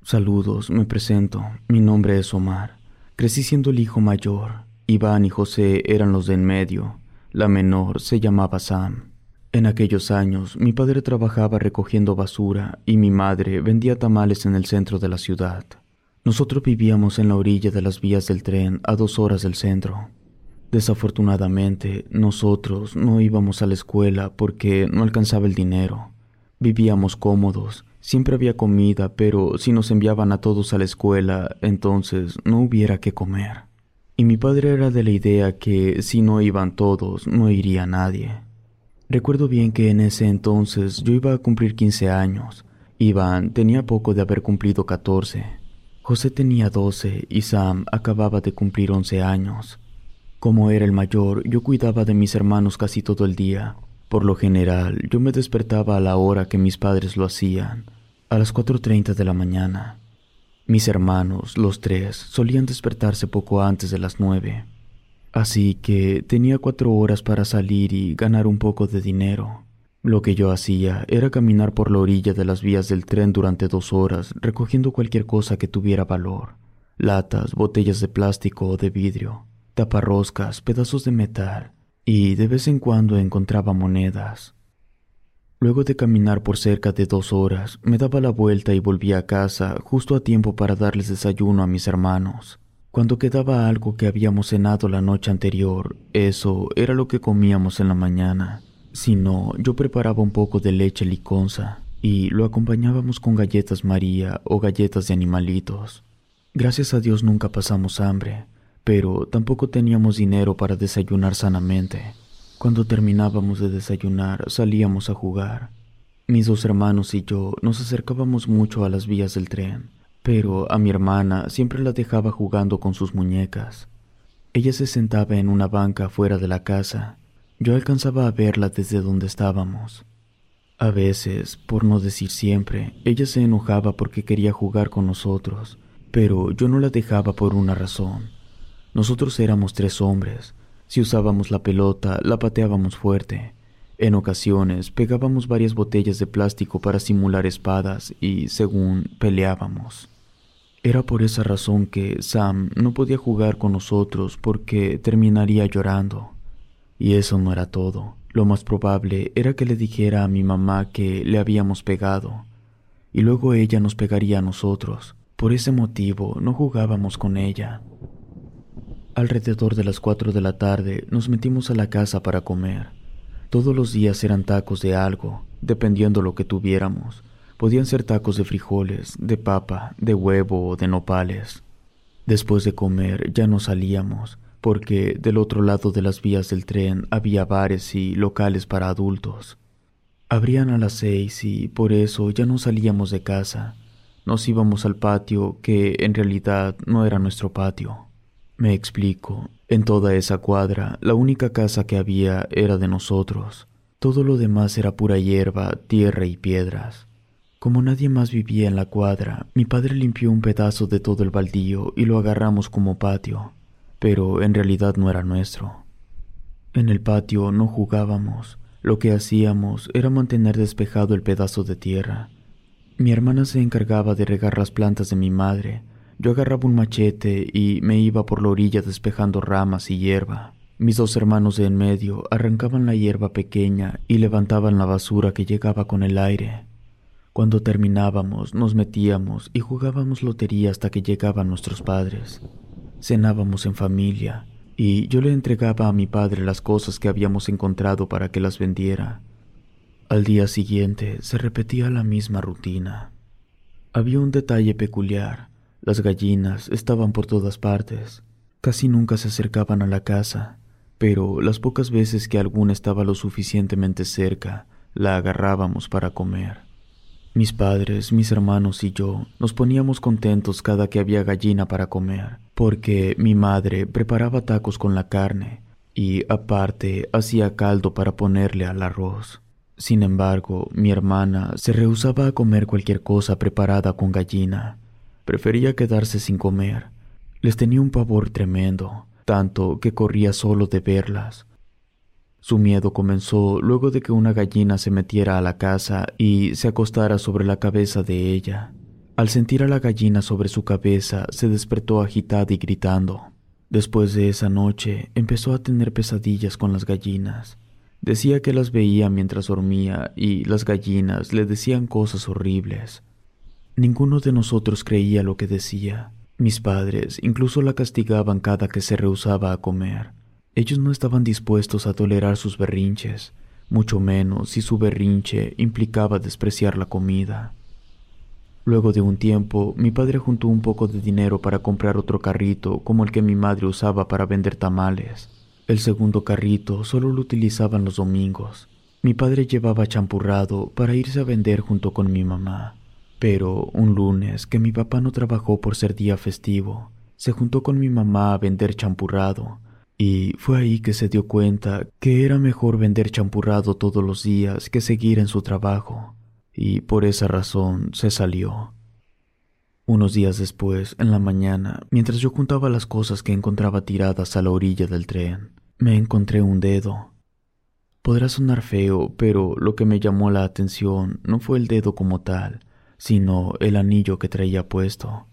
Saludos, me presento. Mi nombre es Omar. Crecí siendo el hijo mayor. Iván y José eran los de en medio. La menor se llamaba Sam. En aquellos años, mi padre trabajaba recogiendo basura y mi madre vendía tamales en el centro de la ciudad. Nosotros vivíamos en la orilla de las vías del tren a dos horas del centro. Desafortunadamente, nosotros no íbamos a la escuela porque no alcanzaba el dinero. Vivíamos cómodos Siempre había comida, pero si nos enviaban a todos a la escuela, entonces no hubiera que comer. Y mi padre era de la idea que si no iban todos, no iría nadie. Recuerdo bien que en ese entonces yo iba a cumplir 15 años. Iván tenía poco de haber cumplido 14. José tenía 12 y Sam acababa de cumplir 11 años. Como era el mayor, yo cuidaba de mis hermanos casi todo el día. Por lo general, yo me despertaba a la hora que mis padres lo hacían a las 4.30 de la mañana. Mis hermanos, los tres, solían despertarse poco antes de las nueve. Así que tenía cuatro horas para salir y ganar un poco de dinero. Lo que yo hacía era caminar por la orilla de las vías del tren durante dos horas recogiendo cualquier cosa que tuviera valor. latas, botellas de plástico o de vidrio, taparroscas, pedazos de metal, y de vez en cuando encontraba monedas. Luego de caminar por cerca de dos horas, me daba la vuelta y volvía a casa justo a tiempo para darles desayuno a mis hermanos. Cuando quedaba algo que habíamos cenado la noche anterior, eso era lo que comíamos en la mañana. Si no, yo preparaba un poco de leche liconza y lo acompañábamos con galletas María o galletas de animalitos. Gracias a Dios nunca pasamos hambre, pero tampoco teníamos dinero para desayunar sanamente. Cuando terminábamos de desayunar, salíamos a jugar. Mis dos hermanos y yo nos acercábamos mucho a las vías del tren, pero a mi hermana siempre la dejaba jugando con sus muñecas. Ella se sentaba en una banca fuera de la casa. Yo alcanzaba a verla desde donde estábamos. A veces, por no decir siempre, ella se enojaba porque quería jugar con nosotros, pero yo no la dejaba por una razón. Nosotros éramos tres hombres, si usábamos la pelota, la pateábamos fuerte. En ocasiones pegábamos varias botellas de plástico para simular espadas y, según, peleábamos. Era por esa razón que Sam no podía jugar con nosotros porque terminaría llorando. Y eso no era todo. Lo más probable era que le dijera a mi mamá que le habíamos pegado, y luego ella nos pegaría a nosotros. Por ese motivo no jugábamos con ella. Alrededor de las cuatro de la tarde nos metimos a la casa para comer. Todos los días eran tacos de algo, dependiendo lo que tuviéramos. Podían ser tacos de frijoles, de papa, de huevo o de nopales. Después de comer ya no salíamos, porque del otro lado de las vías del tren había bares y locales para adultos. Abrían a las seis y por eso ya no salíamos de casa. Nos íbamos al patio, que en realidad no era nuestro patio. Me explico. En toda esa cuadra, la única casa que había era de nosotros. Todo lo demás era pura hierba, tierra y piedras. Como nadie más vivía en la cuadra, mi padre limpió un pedazo de todo el baldío y lo agarramos como patio, pero en realidad no era nuestro. En el patio no jugábamos, lo que hacíamos era mantener despejado el pedazo de tierra. Mi hermana se encargaba de regar las plantas de mi madre, yo agarraba un machete y me iba por la orilla despejando ramas y hierba. Mis dos hermanos de en medio arrancaban la hierba pequeña y levantaban la basura que llegaba con el aire. Cuando terminábamos, nos metíamos y jugábamos lotería hasta que llegaban nuestros padres. Cenábamos en familia y yo le entregaba a mi padre las cosas que habíamos encontrado para que las vendiera. Al día siguiente se repetía la misma rutina. Había un detalle peculiar. Las gallinas estaban por todas partes. Casi nunca se acercaban a la casa, pero las pocas veces que alguna estaba lo suficientemente cerca, la agarrábamos para comer. Mis padres, mis hermanos y yo nos poníamos contentos cada que había gallina para comer, porque mi madre preparaba tacos con la carne y aparte hacía caldo para ponerle al arroz. Sin embargo, mi hermana se rehusaba a comer cualquier cosa preparada con gallina, Prefería quedarse sin comer. Les tenía un pavor tremendo, tanto que corría solo de verlas. Su miedo comenzó luego de que una gallina se metiera a la casa y se acostara sobre la cabeza de ella. Al sentir a la gallina sobre su cabeza, se despertó agitada y gritando. Después de esa noche, empezó a tener pesadillas con las gallinas. Decía que las veía mientras dormía y las gallinas le decían cosas horribles. Ninguno de nosotros creía lo que decía. Mis padres incluso la castigaban cada que se rehusaba a comer. Ellos no estaban dispuestos a tolerar sus berrinches, mucho menos si su berrinche implicaba despreciar la comida. Luego de un tiempo, mi padre juntó un poco de dinero para comprar otro carrito como el que mi madre usaba para vender tamales. El segundo carrito solo lo utilizaban los domingos. Mi padre llevaba champurrado para irse a vender junto con mi mamá. Pero un lunes que mi papá no trabajó por ser día festivo, se juntó con mi mamá a vender champurrado, y fue ahí que se dio cuenta que era mejor vender champurrado todos los días que seguir en su trabajo, y por esa razón se salió. Unos días después, en la mañana, mientras yo juntaba las cosas que encontraba tiradas a la orilla del tren, me encontré un dedo. Podrá sonar feo, pero lo que me llamó la atención no fue el dedo como tal, sino el anillo que traía puesto.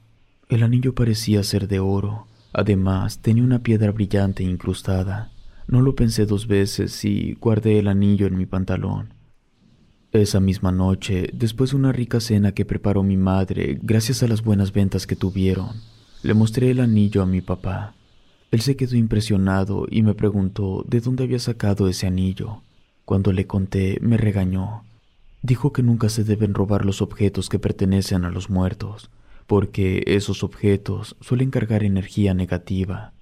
El anillo parecía ser de oro. Además, tenía una piedra brillante incrustada. No lo pensé dos veces y guardé el anillo en mi pantalón. Esa misma noche, después de una rica cena que preparó mi madre, gracias a las buenas ventas que tuvieron, le mostré el anillo a mi papá. Él se quedó impresionado y me preguntó de dónde había sacado ese anillo. Cuando le conté, me regañó. Dijo que nunca se deben robar los objetos que pertenecen a los muertos, porque esos objetos suelen cargar energía negativa.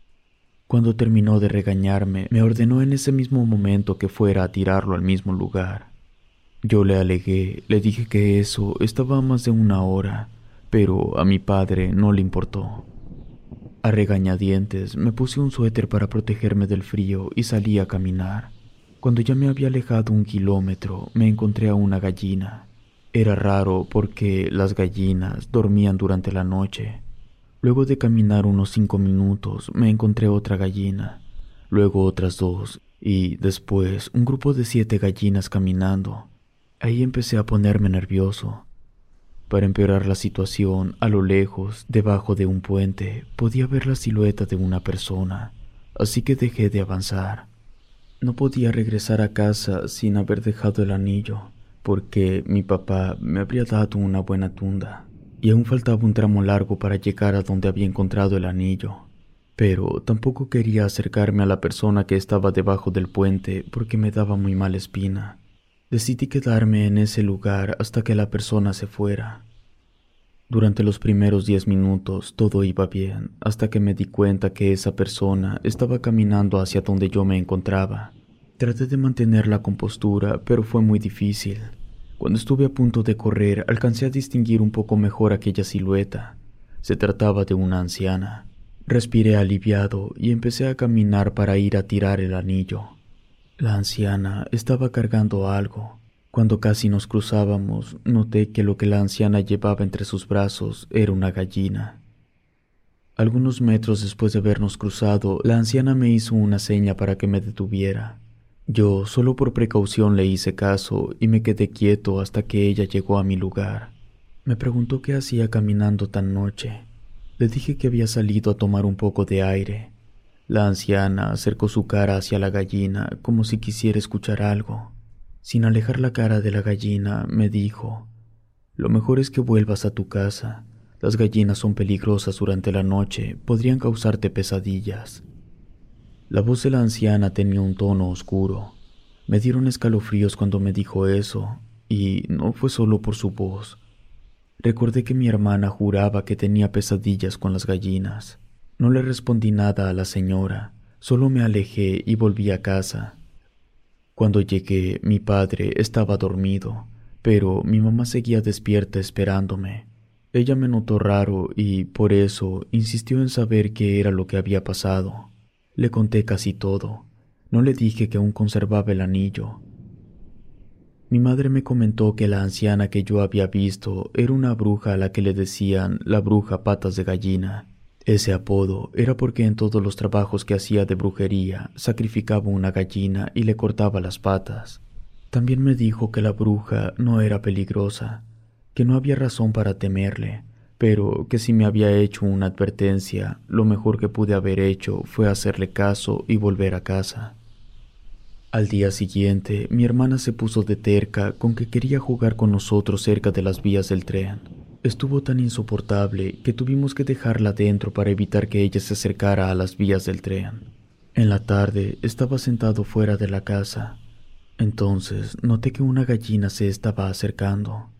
Cuando terminó de regañarme, me ordenó en ese mismo momento que fuera a tirarlo al mismo lugar. Yo le alegué, le dije que eso estaba más de una hora, pero a mi padre no le importó. A regañadientes me puse un suéter para protegerme del frío y salí a caminar. Cuando ya me había alejado un kilómetro, me encontré a una gallina. Era raro porque las gallinas dormían durante la noche. Luego de caminar unos cinco minutos, me encontré otra gallina, luego otras dos, y después un grupo de siete gallinas caminando. Ahí empecé a ponerme nervioso. Para empeorar la situación, a lo lejos, debajo de un puente, podía ver la silueta de una persona, así que dejé de avanzar. No podía regresar a casa sin haber dejado el anillo, porque mi papá me habría dado una buena tunda, y aún faltaba un tramo largo para llegar a donde había encontrado el anillo. Pero tampoco quería acercarme a la persona que estaba debajo del puente porque me daba muy mala espina. Decidí quedarme en ese lugar hasta que la persona se fuera. Durante los primeros diez minutos todo iba bien, hasta que me di cuenta que esa persona estaba caminando hacia donde yo me encontraba. Traté de mantener la compostura, pero fue muy difícil. Cuando estuve a punto de correr, alcancé a distinguir un poco mejor aquella silueta. Se trataba de una anciana. Respiré aliviado y empecé a caminar para ir a tirar el anillo. La anciana estaba cargando algo. Cuando casi nos cruzábamos, noté que lo que la anciana llevaba entre sus brazos era una gallina. Algunos metros después de habernos cruzado, la anciana me hizo una seña para que me detuviera. Yo, solo por precaución, le hice caso y me quedé quieto hasta que ella llegó a mi lugar. Me preguntó qué hacía caminando tan noche. Le dije que había salido a tomar un poco de aire. La anciana acercó su cara hacia la gallina como si quisiera escuchar algo. Sin alejar la cara de la gallina, me dijo, Lo mejor es que vuelvas a tu casa. Las gallinas son peligrosas durante la noche, podrían causarte pesadillas. La voz de la anciana tenía un tono oscuro. Me dieron escalofríos cuando me dijo eso, y no fue solo por su voz. Recordé que mi hermana juraba que tenía pesadillas con las gallinas. No le respondí nada a la señora, solo me alejé y volví a casa. Cuando llegué, mi padre estaba dormido, pero mi mamá seguía despierta esperándome. Ella me notó raro y, por eso, insistió en saber qué era lo que había pasado. Le conté casi todo. No le dije que aún conservaba el anillo. Mi madre me comentó que la anciana que yo había visto era una bruja a la que le decían la bruja patas de gallina, ese apodo era porque en todos los trabajos que hacía de brujería sacrificaba una gallina y le cortaba las patas. También me dijo que la bruja no era peligrosa, que no había razón para temerle, pero que si me había hecho una advertencia, lo mejor que pude haber hecho fue hacerle caso y volver a casa. Al día siguiente, mi hermana se puso de terca con que quería jugar con nosotros cerca de las vías del tren. Estuvo tan insoportable que tuvimos que dejarla dentro para evitar que ella se acercara a las vías del tren. En la tarde estaba sentado fuera de la casa. Entonces noté que una gallina se estaba acercando.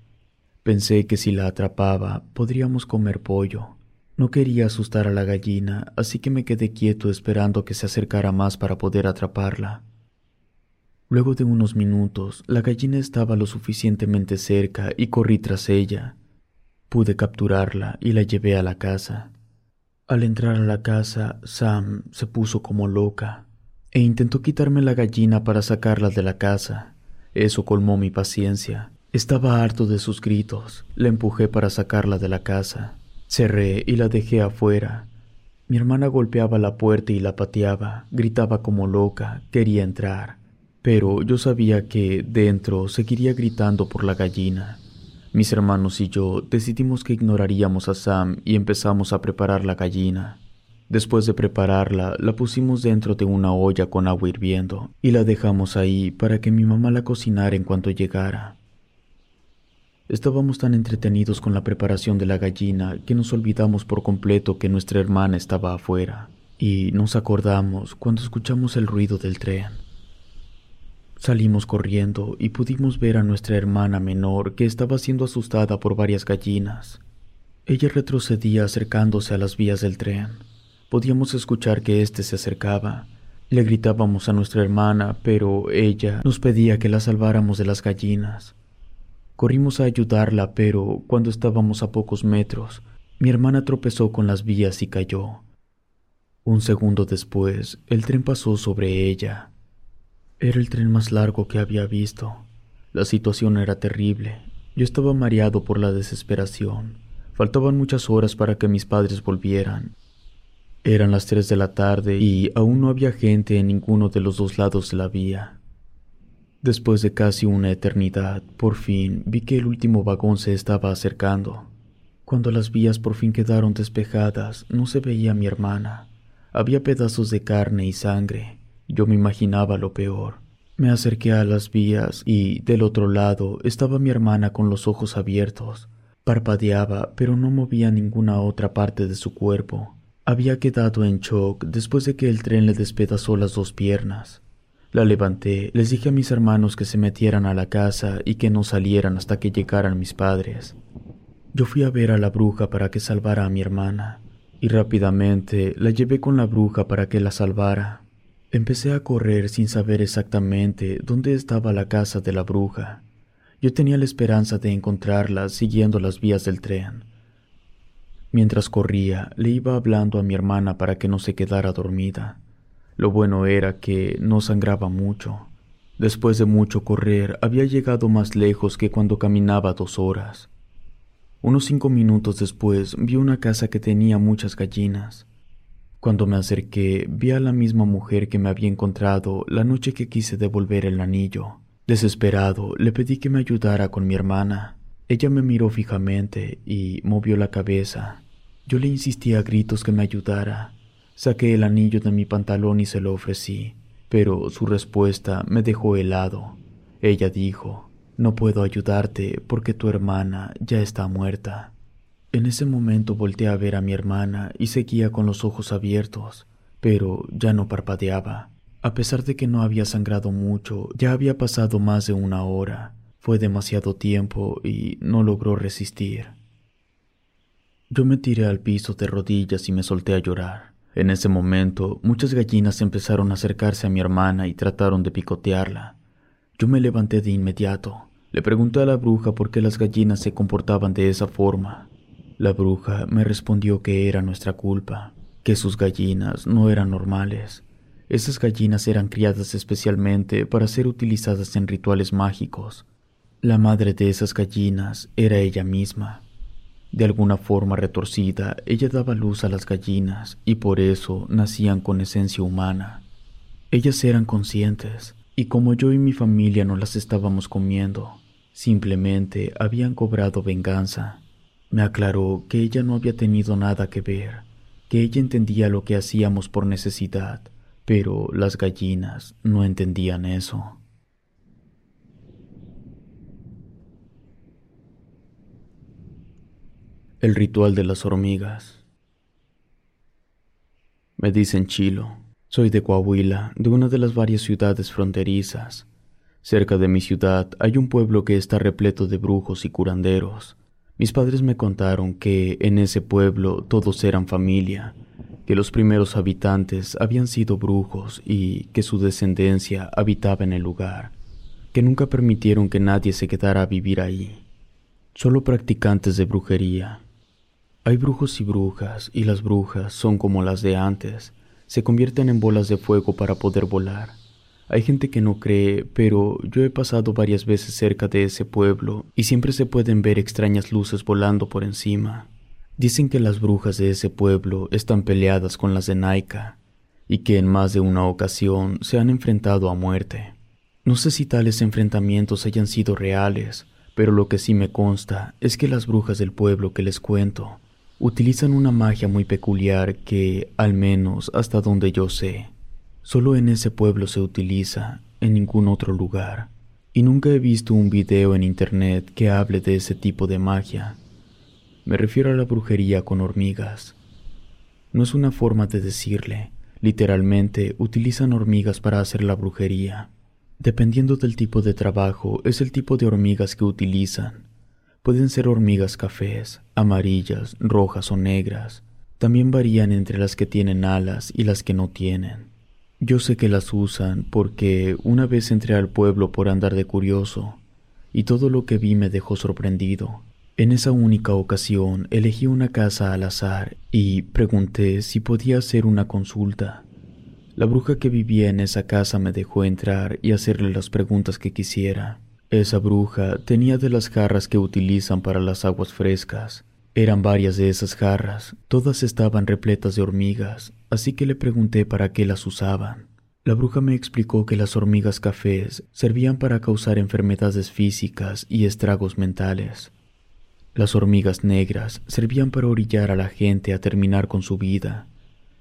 Pensé que si la atrapaba podríamos comer pollo. No quería asustar a la gallina, así que me quedé quieto esperando que se acercara más para poder atraparla. Luego de unos minutos, la gallina estaba lo suficientemente cerca y corrí tras ella. Pude capturarla y la llevé a la casa. Al entrar a la casa, Sam se puso como loca e intentó quitarme la gallina para sacarla de la casa. Eso colmó mi paciencia. Estaba harto de sus gritos. La empujé para sacarla de la casa. Cerré y la dejé afuera. Mi hermana golpeaba la puerta y la pateaba, gritaba como loca, quería entrar. Pero yo sabía que dentro seguiría gritando por la gallina. Mis hermanos y yo decidimos que ignoraríamos a Sam y empezamos a preparar la gallina. Después de prepararla, la pusimos dentro de una olla con agua hirviendo y la dejamos ahí para que mi mamá la cocinara en cuanto llegara. Estábamos tan entretenidos con la preparación de la gallina que nos olvidamos por completo que nuestra hermana estaba afuera, y nos acordamos cuando escuchamos el ruido del tren. Salimos corriendo y pudimos ver a nuestra hermana menor que estaba siendo asustada por varias gallinas. Ella retrocedía acercándose a las vías del tren. Podíamos escuchar que éste se acercaba. Le gritábamos a nuestra hermana, pero ella nos pedía que la salváramos de las gallinas. Corrimos a ayudarla, pero cuando estábamos a pocos metros, mi hermana tropezó con las vías y cayó. Un segundo después, el tren pasó sobre ella. Era el tren más largo que había visto. La situación era terrible. Yo estaba mareado por la desesperación. Faltaban muchas horas para que mis padres volvieran. Eran las tres de la tarde y aún no había gente en ninguno de los dos lados de la vía. Después de casi una eternidad, por fin vi que el último vagón se estaba acercando. Cuando las vías por fin quedaron despejadas, no se veía a mi hermana. Había pedazos de carne y sangre. Yo me imaginaba lo peor. Me acerqué a las vías y, del otro lado, estaba mi hermana con los ojos abiertos. Parpadeaba, pero no movía ninguna otra parte de su cuerpo. Había quedado en shock después de que el tren le despedazó las dos piernas. La levanté, les dije a mis hermanos que se metieran a la casa y que no salieran hasta que llegaran mis padres. Yo fui a ver a la bruja para que salvara a mi hermana, y rápidamente la llevé con la bruja para que la salvara. Empecé a correr sin saber exactamente dónde estaba la casa de la bruja. Yo tenía la esperanza de encontrarla siguiendo las vías del tren. Mientras corría, le iba hablando a mi hermana para que no se quedara dormida. Lo bueno era que no sangraba mucho. Después de mucho correr, había llegado más lejos que cuando caminaba dos horas. Unos cinco minutos después vi una casa que tenía muchas gallinas. Cuando me acerqué, vi a la misma mujer que me había encontrado la noche que quise devolver el anillo. Desesperado, le pedí que me ayudara con mi hermana. Ella me miró fijamente y movió la cabeza. Yo le insistí a gritos que me ayudara, Saqué el anillo de mi pantalón y se lo ofrecí, pero su respuesta me dejó helado. Ella dijo, no puedo ayudarte porque tu hermana ya está muerta. En ese momento volteé a ver a mi hermana y seguía con los ojos abiertos, pero ya no parpadeaba. A pesar de que no había sangrado mucho, ya había pasado más de una hora. Fue demasiado tiempo y no logró resistir. Yo me tiré al piso de rodillas y me solté a llorar. En ese momento, muchas gallinas empezaron a acercarse a mi hermana y trataron de picotearla. Yo me levanté de inmediato. Le pregunté a la bruja por qué las gallinas se comportaban de esa forma. La bruja me respondió que era nuestra culpa, que sus gallinas no eran normales. Esas gallinas eran criadas especialmente para ser utilizadas en rituales mágicos. La madre de esas gallinas era ella misma. De alguna forma retorcida, ella daba luz a las gallinas y por eso nacían con esencia humana. Ellas eran conscientes, y como yo y mi familia no las estábamos comiendo, simplemente habían cobrado venganza. Me aclaró que ella no había tenido nada que ver, que ella entendía lo que hacíamos por necesidad, pero las gallinas no entendían eso. El ritual de las hormigas. Me dicen Chilo. Soy de Coahuila, de una de las varias ciudades fronterizas. Cerca de mi ciudad hay un pueblo que está repleto de brujos y curanderos. Mis padres me contaron que en ese pueblo todos eran familia, que los primeros habitantes habían sido brujos y que su descendencia habitaba en el lugar, que nunca permitieron que nadie se quedara a vivir ahí, solo practicantes de brujería, hay brujos y brujas, y las brujas son como las de antes, se convierten en bolas de fuego para poder volar. Hay gente que no cree, pero yo he pasado varias veces cerca de ese pueblo y siempre se pueden ver extrañas luces volando por encima. Dicen que las brujas de ese pueblo están peleadas con las de Naika y que en más de una ocasión se han enfrentado a muerte. No sé si tales enfrentamientos hayan sido reales, pero lo que sí me consta es que las brujas del pueblo que les cuento utilizan una magia muy peculiar que, al menos hasta donde yo sé, solo en ese pueblo se utiliza, en ningún otro lugar. Y nunca he visto un video en internet que hable de ese tipo de magia. Me refiero a la brujería con hormigas. No es una forma de decirle, literalmente utilizan hormigas para hacer la brujería. Dependiendo del tipo de trabajo, es el tipo de hormigas que utilizan. Pueden ser hormigas cafés, amarillas, rojas o negras. También varían entre las que tienen alas y las que no tienen. Yo sé que las usan porque una vez entré al pueblo por andar de curioso y todo lo que vi me dejó sorprendido. En esa única ocasión elegí una casa al azar y pregunté si podía hacer una consulta. La bruja que vivía en esa casa me dejó entrar y hacerle las preguntas que quisiera. Esa bruja tenía de las jarras que utilizan para las aguas frescas. Eran varias de esas jarras, todas estaban repletas de hormigas, así que le pregunté para qué las usaban. La bruja me explicó que las hormigas cafés servían para causar enfermedades físicas y estragos mentales. Las hormigas negras servían para orillar a la gente a terminar con su vida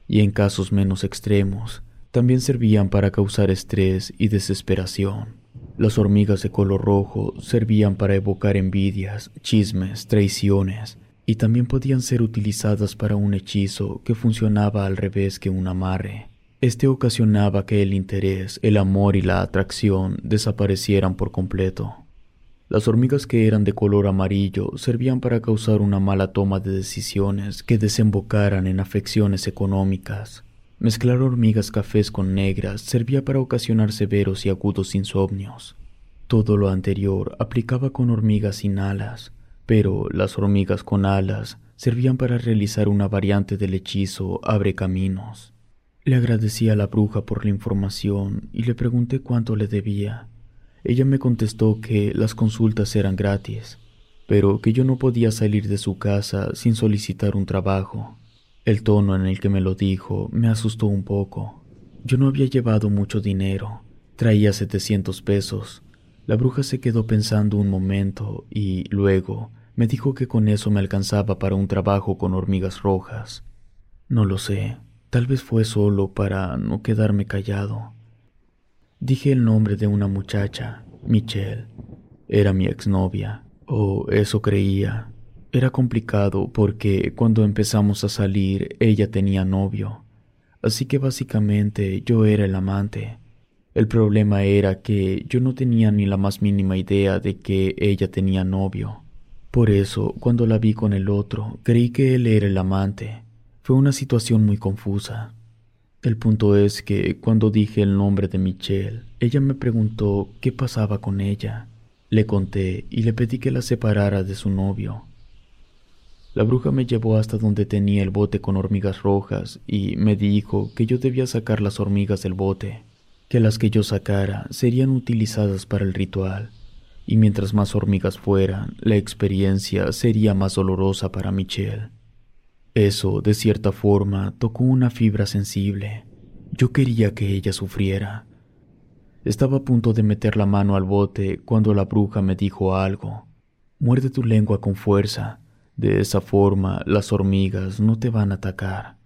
y en casos menos extremos, también servían para causar estrés y desesperación. Las hormigas de color rojo servían para evocar envidias, chismes, traiciones, y también podían ser utilizadas para un hechizo que funcionaba al revés que un amarre. Este ocasionaba que el interés, el amor y la atracción desaparecieran por completo. Las hormigas que eran de color amarillo servían para causar una mala toma de decisiones que desembocaran en afecciones económicas. Mezclar hormigas cafés con negras servía para ocasionar severos y agudos insomnios. Todo lo anterior aplicaba con hormigas sin alas, pero las hormigas con alas servían para realizar una variante del hechizo Abre Caminos. Le agradecí a la bruja por la información y le pregunté cuánto le debía. Ella me contestó que las consultas eran gratis, pero que yo no podía salir de su casa sin solicitar un trabajo. El tono en el que me lo dijo me asustó un poco. Yo no había llevado mucho dinero, traía 700 pesos. La bruja se quedó pensando un momento y luego me dijo que con eso me alcanzaba para un trabajo con hormigas rojas. No lo sé, tal vez fue solo para no quedarme callado. Dije el nombre de una muchacha, Michelle. Era mi exnovia, o eso creía. Era complicado porque cuando empezamos a salir ella tenía novio, así que básicamente yo era el amante. El problema era que yo no tenía ni la más mínima idea de que ella tenía novio. Por eso, cuando la vi con el otro, creí que él era el amante. Fue una situación muy confusa. El punto es que cuando dije el nombre de Michelle, ella me preguntó qué pasaba con ella. Le conté y le pedí que la separara de su novio. La bruja me llevó hasta donde tenía el bote con hormigas rojas y me dijo que yo debía sacar las hormigas del bote, que las que yo sacara serían utilizadas para el ritual, y mientras más hormigas fueran, la experiencia sería más dolorosa para Michelle. Eso, de cierta forma, tocó una fibra sensible. Yo quería que ella sufriera. Estaba a punto de meter la mano al bote cuando la bruja me dijo algo. Muerde tu lengua con fuerza. De esa forma las hormigas no te van a atacar.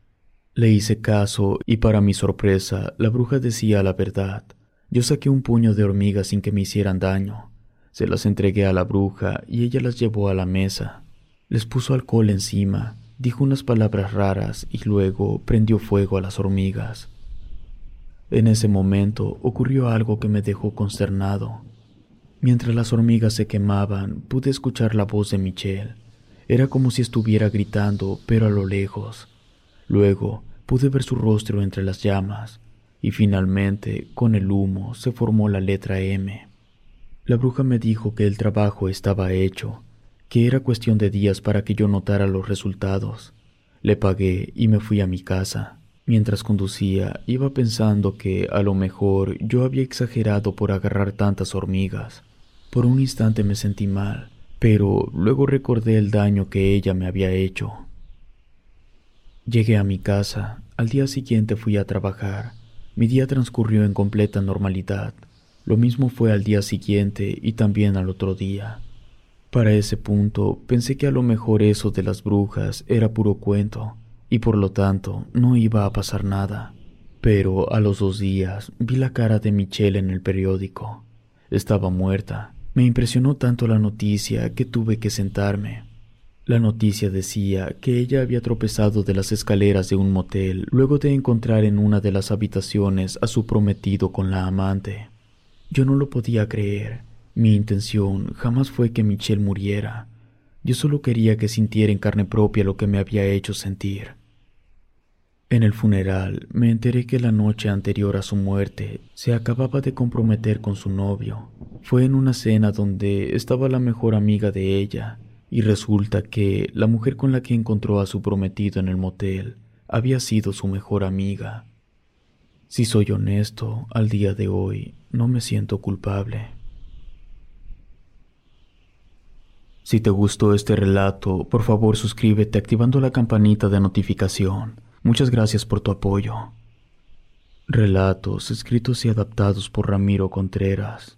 Le hice caso y para mi sorpresa la bruja decía la verdad. Yo saqué un puño de hormigas sin que me hicieran daño. Se las entregué a la bruja y ella las llevó a la mesa. Les puso alcohol encima dijo unas palabras raras y luego prendió fuego a las hormigas. En ese momento ocurrió algo que me dejó consternado. Mientras las hormigas se quemaban, pude escuchar la voz de Michelle. Era como si estuviera gritando, pero a lo lejos. Luego pude ver su rostro entre las llamas, y finalmente, con el humo, se formó la letra M. La bruja me dijo que el trabajo estaba hecho que era cuestión de días para que yo notara los resultados. Le pagué y me fui a mi casa. Mientras conducía, iba pensando que a lo mejor yo había exagerado por agarrar tantas hormigas. Por un instante me sentí mal, pero luego recordé el daño que ella me había hecho. Llegué a mi casa, al día siguiente fui a trabajar. Mi día transcurrió en completa normalidad. Lo mismo fue al día siguiente y también al otro día. Para ese punto pensé que a lo mejor eso de las brujas era puro cuento y por lo tanto no iba a pasar nada. Pero a los dos días vi la cara de Michelle en el periódico. Estaba muerta. Me impresionó tanto la noticia que tuve que sentarme. La noticia decía que ella había tropezado de las escaleras de un motel luego de encontrar en una de las habitaciones a su prometido con la amante. Yo no lo podía creer. Mi intención jamás fue que Michelle muriera. Yo solo quería que sintiera en carne propia lo que me había hecho sentir. En el funeral me enteré que la noche anterior a su muerte se acababa de comprometer con su novio. Fue en una cena donde estaba la mejor amiga de ella, y resulta que la mujer con la que encontró a su prometido en el motel había sido su mejor amiga. Si soy honesto, al día de hoy no me siento culpable. Si te gustó este relato, por favor suscríbete activando la campanita de notificación. Muchas gracias por tu apoyo. Relatos escritos y adaptados por Ramiro Contreras.